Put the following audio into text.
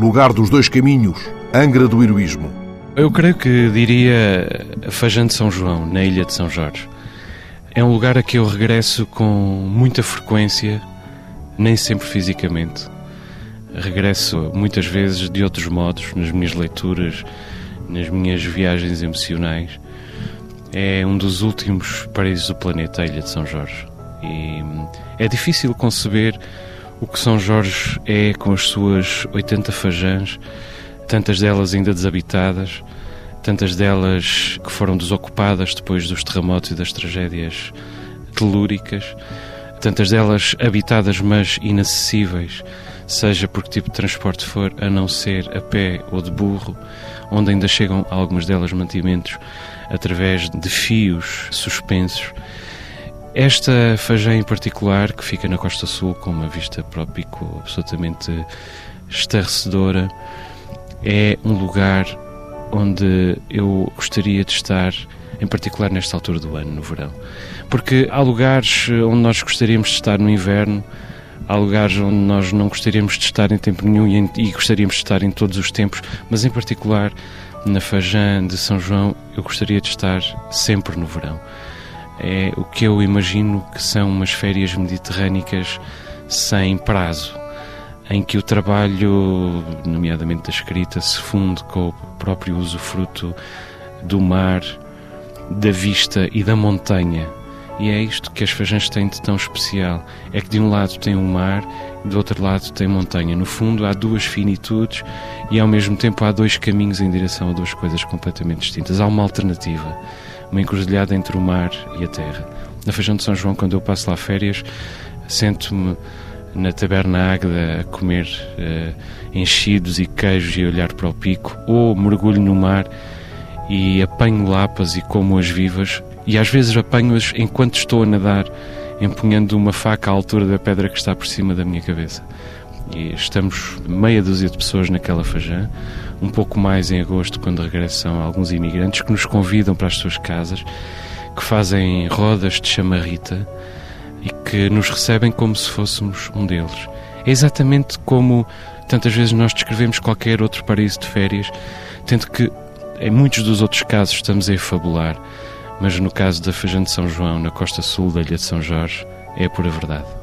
Lugar dos Dois Caminhos, Angra do Heroísmo. Eu creio que diria Fajã de São João, na Ilha de São Jorge. É um lugar a que eu regresso com muita frequência, nem sempre fisicamente. Regresso muitas vezes de outros modos, nas minhas leituras, nas minhas viagens emocionais. É um dos últimos paraísos do planeta, a Ilha de São Jorge. E é difícil conceber o que São Jorge é com as suas 80 fajãs, tantas delas ainda desabitadas, tantas delas que foram desocupadas depois dos terremotos e das tragédias telúricas, tantas delas habitadas mas inacessíveis, seja por que tipo de transporte for, a não ser a pé ou de burro, onde ainda chegam algumas delas mantimentos através de fios suspensos esta fajã em particular, que fica na Costa Sul com uma vista para o pico absolutamente estarrecedora, é um lugar onde eu gostaria de estar, em particular nesta altura do ano, no verão. Porque há lugares onde nós gostaríamos de estar no inverno, há lugares onde nós não gostaríamos de estar em tempo nenhum e, e gostaríamos de estar em todos os tempos, mas em particular na Fajã de São João eu gostaria de estar sempre no verão é o que eu imagino que são umas férias mediterrânicas sem prazo, em que o trabalho, nomeadamente da escrita, se funde com o próprio usufruto do mar, da vista e da montanha. E é isto que as Fajãs têm de tão especial. É que de um lado tem o mar e do outro lado tem montanha. No fundo há duas finitudes e ao mesmo tempo há dois caminhos em direção a duas coisas completamente distintas. Há uma alternativa uma encruzilhada entre o mar e a terra. Na Feijão de São João, quando eu passo lá férias, sento-me na taberna Águeda a comer uh, enchidos e queijos e olhar para o pico, ou mergulho no mar e apanho lapas e como-as vivas, e às vezes apanho-as enquanto estou a nadar, empunhando uma faca à altura da pedra que está por cima da minha cabeça. E estamos meia dúzia de pessoas naquela fajã, um pouco mais em agosto, quando regressam alguns imigrantes que nos convidam para as suas casas, que fazem rodas de chamarrita e que nos recebem como se fôssemos um deles. É exatamente como tantas vezes nós descrevemos qualquer outro paraíso de férias, tendo que em muitos dos outros casos estamos a fabular, mas no caso da Fajã de São João, na costa sul da Ilha de São Jorge, é a pura verdade.